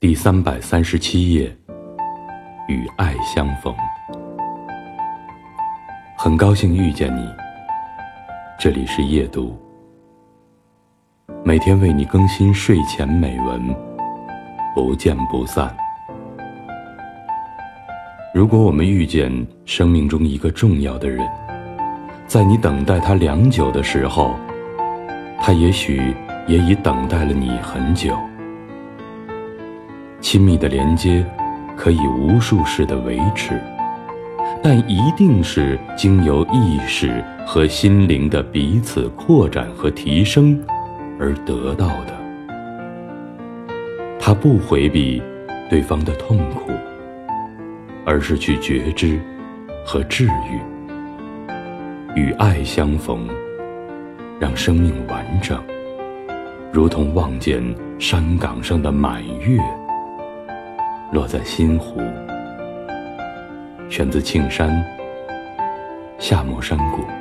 第三百三十七页，与爱相逢。很高兴遇见你，这里是夜读，每天为你更新睡前美文，不见不散。如果我们遇见生命中一个重要的人，在你等待他良久的时候，他也许也已等待了你很久。亲密的连接，可以无数世的维持，但一定是经由意识和心灵的彼此扩展和提升而得到的。他不回避对方的痛苦，而是去觉知和治愈。与爱相逢，让生命完整，如同望见山岗上的满月。落在心湖，选自庆山夏末山谷。